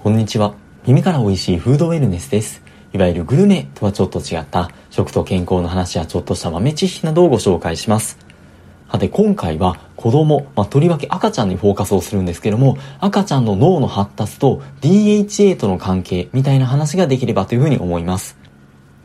こんにちは。耳から美味しいフードウェルネスです。いわゆるグルメとはちょっと違った食と健康の話やちょっとした豆知識などをご紹介します。さて今回は子供、まあ、とりわけ赤ちゃんにフォーカスをするんですけども、赤ちゃんの脳の発達と DHA との関係みたいな話ができればというふうに思います。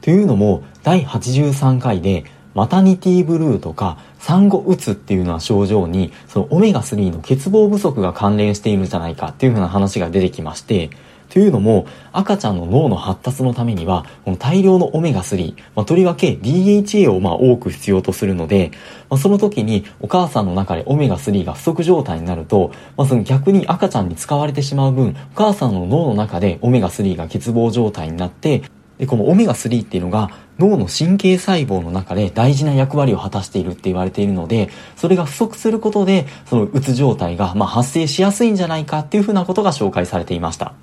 というのも、第83回でマタニティブルーとか産後うつっていうような症状にそのオメガ3の欠乏不足が関連しているんじゃないかっていうふうな話が出てきましてというのも、赤ちゃんの脳の発達のためには、この大量のオメガ3、まあ、とりわけ DHA をまあ多く必要とするので、まあ、その時にお母さんの中でオメガ3が不足状態になると、まあ、その逆に赤ちゃんに使われてしまう分、お母さんの脳の中でオメガ3が欠乏状態になって、で、このオメガ3っていうのが脳の神経細胞の中で大事な役割を果たしているって言われているので、それが不足することで、そのうつ状態がま発生しやすいんじゃないかっていうふうなことが紹介されていました。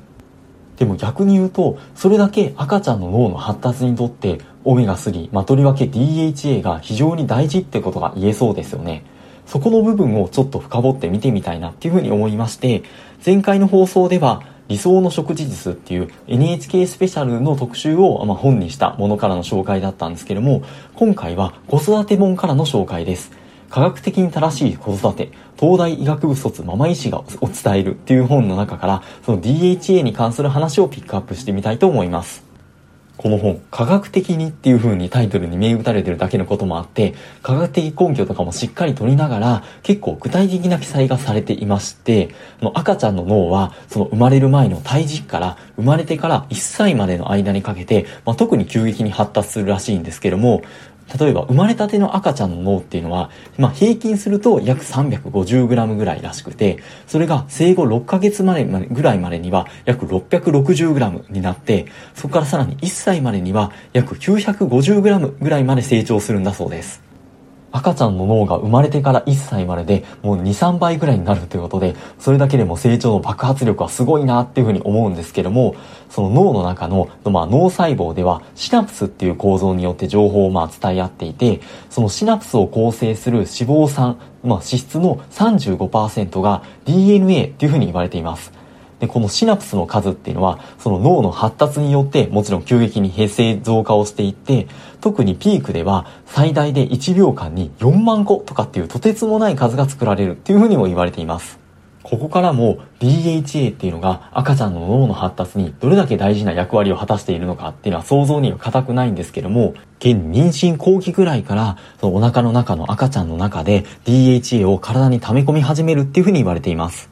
でも逆に言うと、それだけ赤ちゃんの脳の発達にとってオメガ3、まあ、とりわけ DHA が非常に大事ってことが言えそうですよね。そこの部分をちょっと深掘って見てみたいなっていうふうに思いまして、前回の放送では理想の食事術っていう NHK スペシャルの特集を、ま本にしたものからの紹介だったんですけども、今回は子育て本からの紹介です。科学的に正しい子育て、東大医学部卒ママ医師がお伝えるっていう本の中から、その DHA に関する話をピックアップしてみたいと思います。この本、科学的にっていう風にタイトルに銘打たれてるだけのこともあって、科学的根拠とかもしっかり取りながら、結構具体的な記載がされていまして、の赤ちゃんの脳は、その生まれる前の胎児期から生まれてから1歳までの間にかけて、まあ、特に急激に発達するらしいんですけども、例えば生まれたての赤ちゃんの脳っていうのは、まあ、平均すると約 350g ぐらいらしくて、それが生後6ヶ月までぐらいまでには約 660g になって、そこからさらに1歳までには約 950g ぐらいまで成長するんだそうです。赤ちゃんの脳が生まれてから1歳まででもう2、3倍ぐらいになるということで、それだけでも成長の爆発力はすごいなっていうふうに思うんですけども、その脳の中の、まあ、脳細胞ではシナプスっていう構造によって情報をまあ伝え合っていて、そのシナプスを構成する脂肪酸、まあ、脂質の35%が DNA っていうふうに言われています。で、このシナプスの数っていうのは、その脳の発達によってもちろん急激に平成増加をしていって、特にピークでは最大で1秒間に4万個とかっていうとてつもない数が作られるっていうふうにも言われています。ここからも DHA っていうのが赤ちゃんの脳の発達にどれだけ大事な役割を果たしているのかっていうのは想像には固くないんですけども、現妊娠後期ぐらいからそのお腹の中の赤ちゃんの中で DHA を体に溜め込み始めるっていうふうに言われています。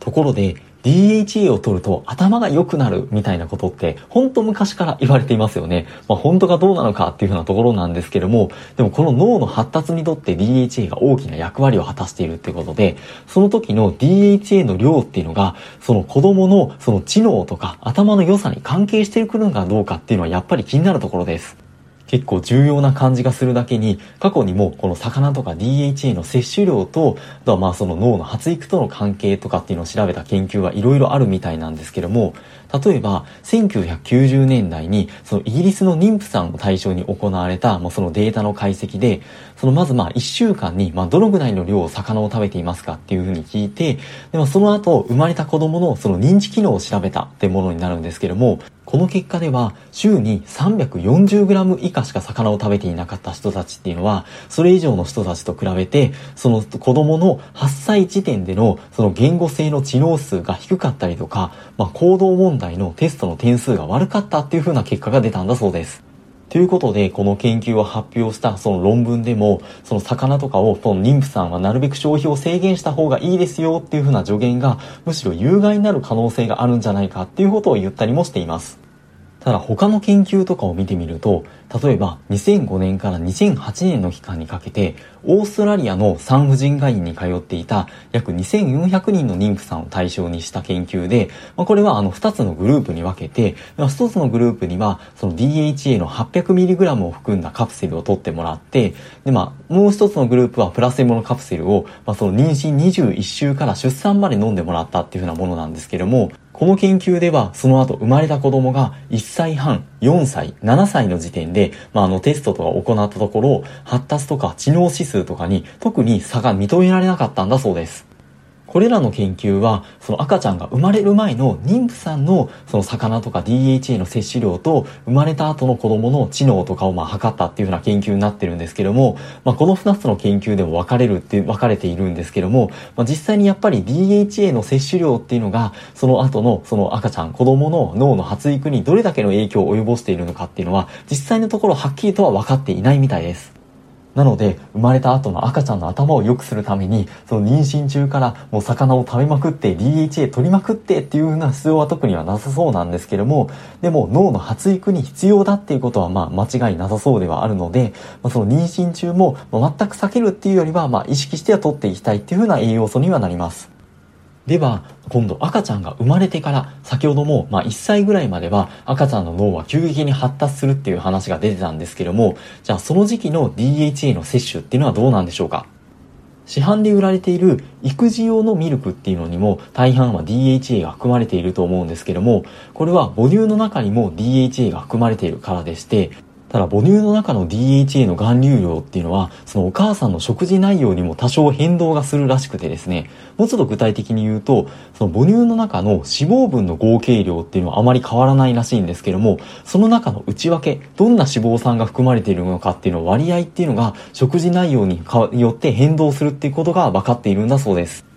ところで DHA を取ると頭が良くなるみたいなことって本当昔から言われていますよね。まあ本当がどうなのかっていうふうなところなんですけども、でもこの脳の発達にとって DHA が大きな役割を果たしているってことで、その時の DHA の量っていうのが、その子供のその知能とか頭の良さに関係してくるのかどうかっていうのはやっぱり気になるところです。結構重要な感じがするだけに、過去にもこの魚とか DHA の摂取量と、あとはまあその脳の発育との関係とかっていうのを調べた研究がいろいろあるみたいなんですけども、例えば1990年代にそのイギリスの妊婦さんを対象に行われたもうそのデータの解析で、そのまずまあ1週間にまあどのぐらいの量を魚を食べていますかっていうふうに聞いて、でもその後生まれた子供のその認知機能を調べたってものになるんですけども、この結果では、週に 340g 以下しか魚を食べていなかった人たちっていうのは、それ以上の人たちと比べて、その子供の8歳時点でのその言語性の知能数が低かったりとか、まあ、行動問題のテストの点数が悪かったっていう風な結果が出たんだそうです。ということで、この研究を発表したその論文でも、その魚とかを、その妊婦さんはなるべく消費を制限した方がいいですよっていう風な助言が、むしろ有害になる可能性があるんじゃないかっていうことを言ったりもしています。ただ他の研究とかを見てみると、例えば2005年から2008年の期間にかけて、オーストラリアの産婦人科医に通っていた約2400人の妊婦さんを対象にした研究で、まあ、これはあの2つのグループに分けて、1つのグループにはその DHA の 800mg を含んだカプセルを取ってもらって、でまあもう1つのグループはプラセボのカプセルを、まあ、その妊娠21週から出産まで飲んでもらったっていうふうなものなんですけども、この研究では、その後生まれた子供が1歳半、4歳、7歳の時点で、まあ、あのテストとか行ったところ、発達とか知能指数とかに特に差が認められなかったんだそうです。これらの研究は、その赤ちゃんが生まれる前の妊婦さんのその魚とか DHA の摂取量と生まれた後の子供の知能とかをまあ測ったっていうような研究になってるんですけども、まあ、この2つの研究でも分かれるって分かれているんですけども、まあ、実際にやっぱり DHA の摂取量っていうのがその後のその赤ちゃん子供の脳の発育にどれだけの影響を及ぼしているのかっていうのは実際のところはっきりとは分かっていないみたいです。なので、生まれた後の赤ちゃんの頭を良くするために、その妊娠中からもう魚を食べまくって DHA 取りまくってっていう風な必要は特にはなさそうなんですけども、でも脳の発育に必要だっていうことはまあ間違いなさそうではあるので、まあ、その妊娠中も全く避けるっていうよりはまあ意識しては取っていきたいっていうふうな栄養素にはなります。では、今度赤ちゃんが生まれてから、先ほども、まあ、1歳ぐらいまでは赤ちゃんの脳は急激に発達するっていう話が出てたんですけども、じゃあその時期の DHA の摂取っていうのはどうなんでしょうか？市販で売られている育児用のミルクっていうのにも大半は DHA が含まれていると思うんですけども、これは母乳の中にも DHA が含まれているからでして、ただ母乳の中の DHA の含有量っていうのはそのお母さんの食事内容にも多少変動がするらしくてですね。もうちょっと具体的に言うとその母乳の中の脂肪分の合計量っていうのはあまり変わらないらしいんですけどもその中の内訳どんな脂肪酸が含まれているのかっていうの割合っていうのが食事内容によって変動するっていうことが分かっているんだそうです。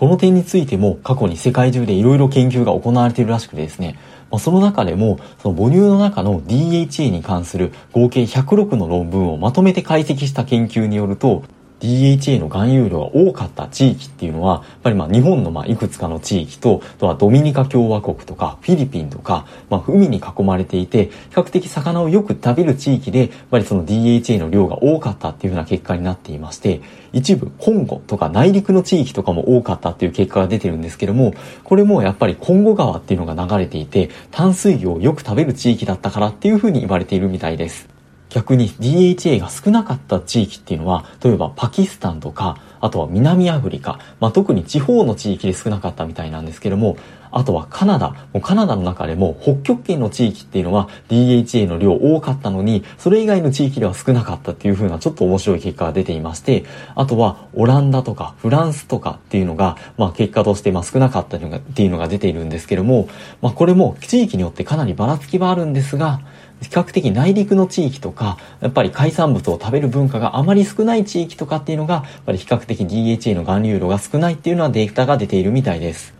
この点についても過去に世界中で色々研究が行われているらしくてですね。まあ、その中でも、その母乳の中の DHA に関する合計106の論文をまとめて解析した研究によると、DHA の含有量が多かった地域っていうのは、やっぱりまあ日本のまあいくつかの地域と、あとはドミニカ共和国とかフィリピンとか、まあ海に囲まれていて、比較的魚をよく食べる地域で、やっぱりその DHA の量が多かったっていうような結果になっていまして、一部コンゴとか内陸の地域とかも多かったっていう結果が出てるんですけども、これもやっぱりコンゴ川っていうのが流れていて、淡水魚をよく食べる地域だったからっていうふうに言われているみたいです。逆に DHA が少なかった地域っていうのは、例えばパキスタンとか、あとは南アフリカ、まあ、特に地方の地域で少なかったみたいなんですけども、あとはカナダ、もうカナダの中でも北極圏の地域っていうのは DHA の量多かったのに、それ以外の地域では少なかったっていう風なちょっと面白い結果が出ていまして、あとはオランダとかフランスとかっていうのが、まあ結果としてまあ少なかったのがっていうのが出ているんですけども、まあこれも地域によってかなりばらつきはあるんですが、比較的内陸の地域とか、やっぱり海産物を食べる文化があまり少ない地域とかっていうのが、やっぱり比較的的 DHA の含有量が少ないっていうのはデータが出ているみたいです。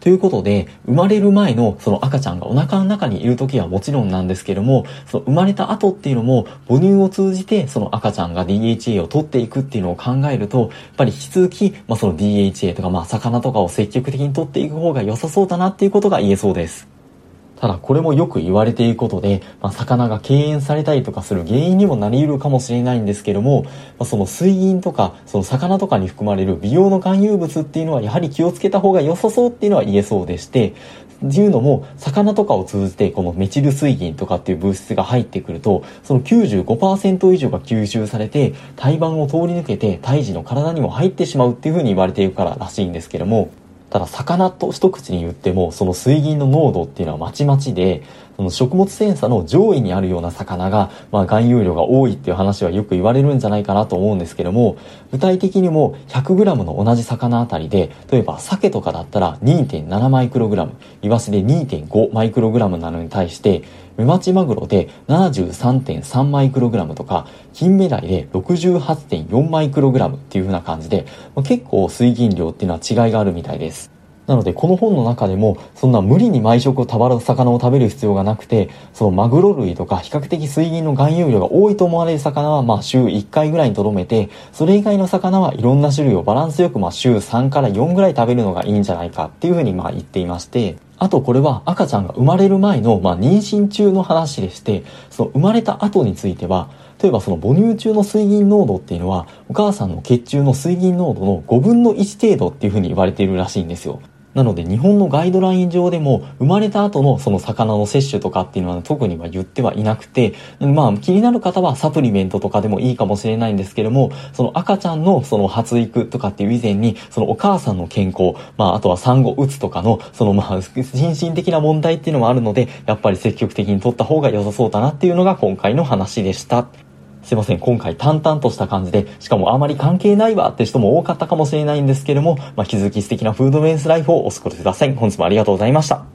ということで、生まれる前のその赤ちゃんがお腹の中にいる時はもちろんなんですけども、その生まれた後っていうのも母乳を通じてその赤ちゃんが DHA を取っていくっていうのを考えると、やっぱり引き続き、まあ、その DHA とかまあ魚とかを積極的に取っていく方が良さそうだなっていうことが言えそうです。ただこれもよく言われていることで、まあ、魚が敬遠されたりとかする原因にもなり得るかもしれないんですけども、まあ、その水銀とか、その魚とかに含まれる美容の含有物っていうのはやはり気をつけた方が良さそうっていうのは言えそうでして、っていうのも、魚とかを通じてこのメチル水銀とかっていう物質が入ってくると、その95%以上が吸収されて、胎盤を通り抜けて胎児の体にも入ってしまうっていうふうに言われているかららしいんですけども、ただ魚と一口に言ってもその水銀の濃度っていうのはまちまちでその食物繊維の上位にあるような魚が、まあ、含有量が多いっていう話はよく言われるんじゃないかなと思うんですけども具体的にも 100g の同じ魚あたりで例えば鮭とかだったら2.7マイクログラムイワシで2.5マイクログラムなのに対してメバチマグロで73.3マイクログラムとか、金目鯛で68.4マイクログラムっていう風な感じで、ま結構水銀量っていうのは違いがあるみたいです。なので、この本の中でも、そんな無理に毎食をたばる魚を食べる必要がなくて、そのマグロ類とか比較的水銀の含有量が多いと思われる魚は、まあ週1回ぐらいにとどめて、それ以外の魚はいろんな種類をバランスよく、まあ週3から4ぐらい食べるのがいいんじゃないかっていうふうにまあ言っていまして、あとこれは赤ちゃんが生まれる前の、まあ、妊娠中の話でして、その生まれた後については、例えばその母乳中の水銀濃度っていうのは、お母さんの血中の水銀濃度の5分の1程度っていうふうに言われているらしいんですよ。なので日本のガイドライン上でも生まれた後のその魚の摂取とかっていうのは特には言ってはいなくて、まあ気になる方はサプリメントとかでもいいかもしれないんですけども、その赤ちゃんのその発育とかっていう以前に、そのお母さんの健康、まああとは産後うつとかの、そのまあ心身的な問題っていうのもあるので、やっぱり積極的に取った方が良さそうだなっていうのが今回の話でした。すいません、今回淡々とした感じで、しかもあまり関係ないわって人も多かったかもしれないんですけれども、まあ、引き続き素敵なフードベースライフをお過ごしください。本日もありがとうございました。